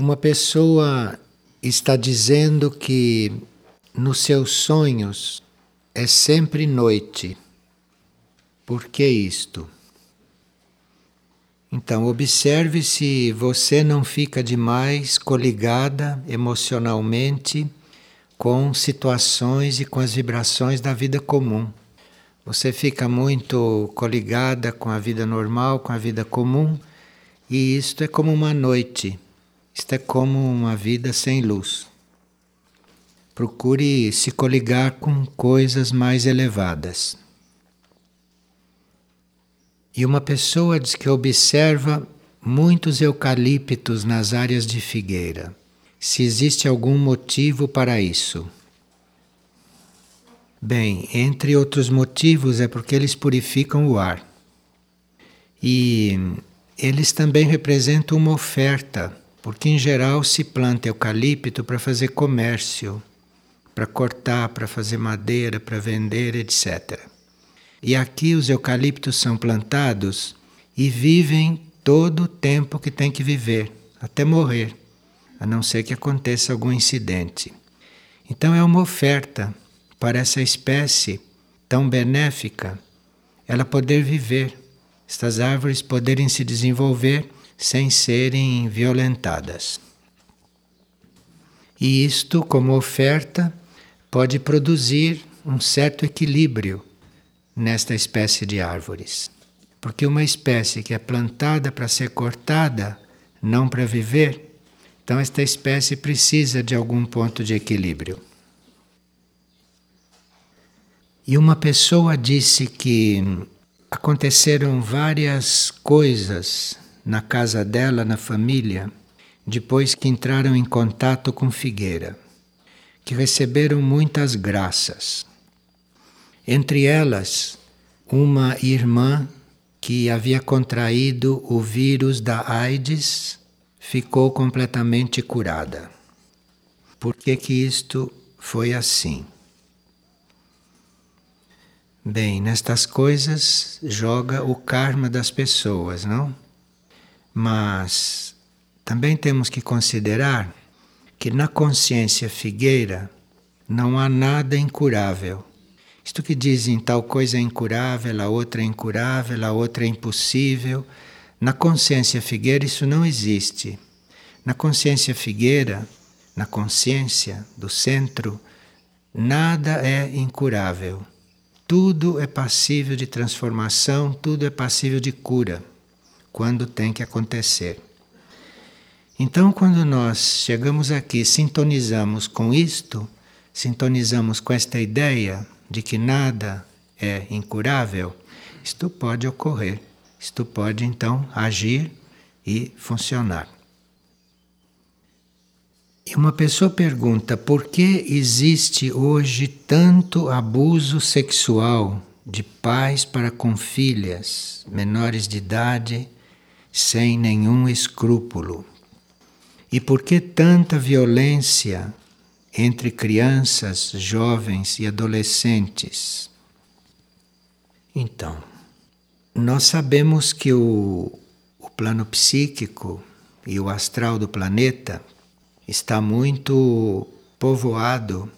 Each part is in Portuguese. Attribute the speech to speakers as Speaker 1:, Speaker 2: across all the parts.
Speaker 1: Uma pessoa está dizendo que nos seus sonhos é sempre noite. Por que isto? Então, observe se você não fica demais coligada emocionalmente com situações e com as vibrações da vida comum. Você fica muito coligada com a vida normal, com a vida comum, e isto é como uma noite isto é como uma vida sem luz. Procure se coligar com coisas mais elevadas. E uma pessoa diz que observa muitos eucaliptos nas áreas de figueira. Se existe algum motivo para isso. Bem, entre outros motivos é porque eles purificam o ar. E eles também representam uma oferta porque em geral se planta eucalipto para fazer comércio, para cortar, para fazer madeira, para vender, etc. E aqui os eucaliptos são plantados e vivem todo o tempo que tem que viver, até morrer, a não ser que aconteça algum incidente. Então é uma oferta para essa espécie tão benéfica, ela poder viver, estas árvores poderem se desenvolver sem serem violentadas. E isto, como oferta, pode produzir um certo equilíbrio nesta espécie de árvores. Porque uma espécie que é plantada para ser cortada, não para viver, então esta espécie precisa de algum ponto de equilíbrio. E uma pessoa disse que aconteceram várias coisas na casa dela, na família, depois que entraram em contato com Figueira, que receberam muitas graças. Entre elas, uma irmã que havia contraído o vírus da AIDS ficou completamente curada. Por que que isto foi assim? Bem, nestas coisas joga o karma das pessoas, não? Mas também temos que considerar que na consciência figueira não há nada incurável. Isto que dizem tal coisa é incurável, a outra é incurável, a outra é impossível. Na consciência figueira isso não existe. Na consciência figueira, na consciência do centro, nada é incurável. Tudo é passível de transformação, tudo é passível de cura quando tem que acontecer. Então, quando nós chegamos aqui, sintonizamos com isto, sintonizamos com esta ideia de que nada é incurável, isto pode ocorrer, isto pode então agir e funcionar. E uma pessoa pergunta por que existe hoje tanto abuso sexual de pais para com filhas menores de idade sem nenhum escrúpulo. E por que tanta violência entre crianças, jovens e adolescentes? Então, nós sabemos que o, o plano psíquico e o astral do planeta está muito povoado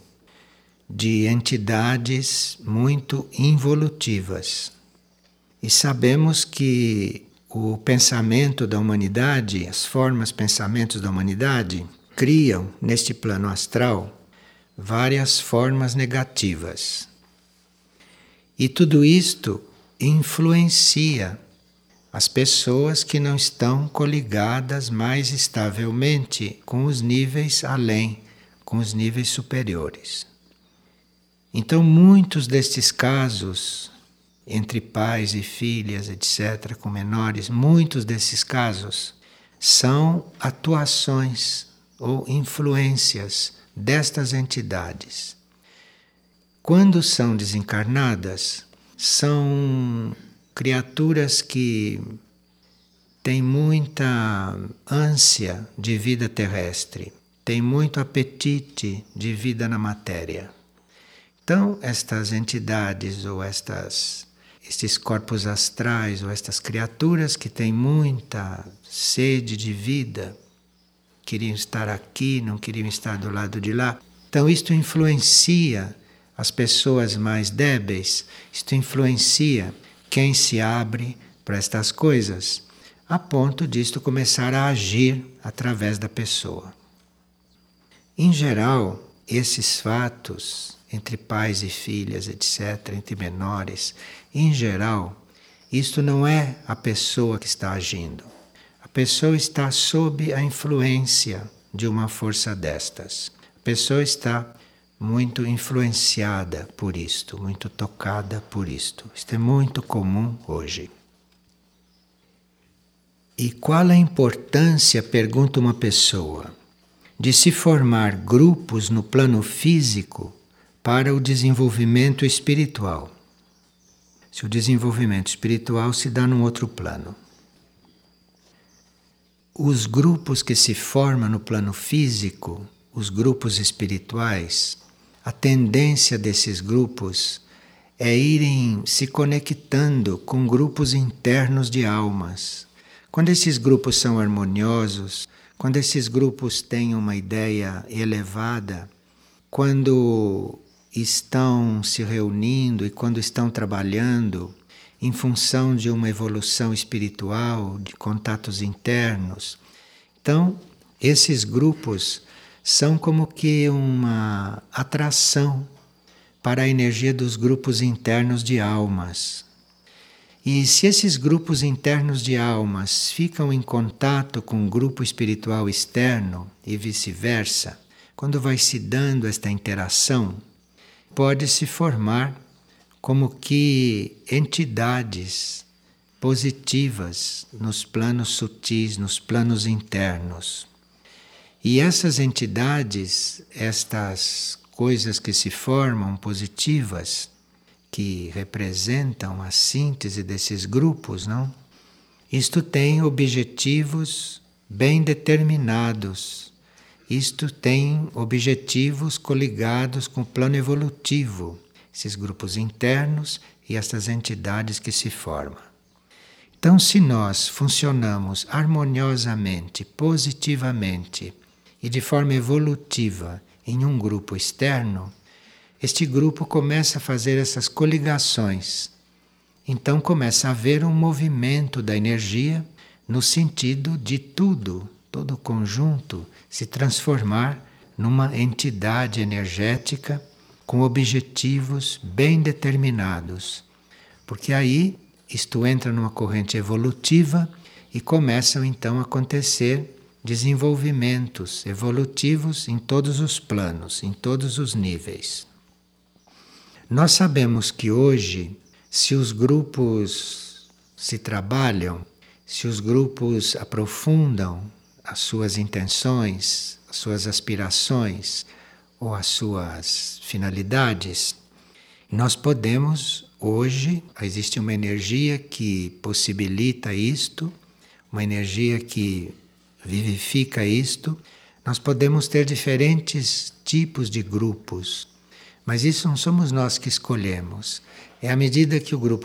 Speaker 1: de entidades muito involutivas. E sabemos que o pensamento da humanidade, as formas pensamentos da humanidade, criam neste plano astral várias formas negativas. E tudo isto influencia as pessoas que não estão coligadas mais estavelmente com os níveis além, com os níveis superiores. Então, muitos destes casos entre pais e filhas, etc., com menores, muitos desses casos são atuações ou influências destas entidades. Quando são desencarnadas, são criaturas que têm muita ânsia de vida terrestre, têm muito apetite de vida na matéria. Então, estas entidades ou estas estes corpos astrais ou estas criaturas que têm muita sede de vida, queriam estar aqui, não queriam estar do lado de lá. Então, isto influencia as pessoas mais débeis, isto influencia quem se abre para estas coisas, a ponto disto começar a agir através da pessoa. Em geral, esses fatos entre pais e filhas, etc., entre menores, em geral, isto não é a pessoa que está agindo. A pessoa está sob a influência de uma força destas. A pessoa está muito influenciada por isto, muito tocada por isto. Isto é muito comum hoje. E qual a importância, pergunta uma pessoa, de se formar grupos no plano físico para o desenvolvimento espiritual? Se o desenvolvimento espiritual se dá num outro plano. Os grupos que se formam no plano físico, os grupos espirituais, a tendência desses grupos é irem se conectando com grupos internos de almas. Quando esses grupos são harmoniosos, quando esses grupos têm uma ideia elevada, quando estão se reunindo e quando estão trabalhando em função de uma evolução espiritual, de contatos internos. Então, esses grupos são como que uma atração para a energia dos grupos internos de almas. E se esses grupos internos de almas ficam em contato com um grupo espiritual externo e vice-versa, quando vai se dando esta interação, pode se formar como que entidades positivas nos planos sutis, nos planos internos. E essas entidades, estas coisas que se formam positivas, que representam a síntese desses grupos, não? Isto tem objetivos bem determinados. Isto tem objetivos coligados com o plano evolutivo, esses grupos internos e estas entidades que se formam. Então, se nós funcionamos harmoniosamente, positivamente e de forma evolutiva em um grupo externo, este grupo começa a fazer essas coligações. Então começa a haver um movimento da energia no sentido de tudo, todo o conjunto, se transformar numa entidade energética com objetivos bem determinados. Porque aí isto entra numa corrente evolutiva e começam então a acontecer desenvolvimentos evolutivos em todos os planos, em todos os níveis. Nós sabemos que hoje, se os grupos se trabalham, se os grupos aprofundam as suas intenções, as suas aspirações ou as suas finalidades, nós podemos hoje, existe uma energia que possibilita isto, uma energia que vivifica isto, nós podemos ter diferentes tipos de grupos mas isso não somos nós que escolhemos. É à medida que o grupo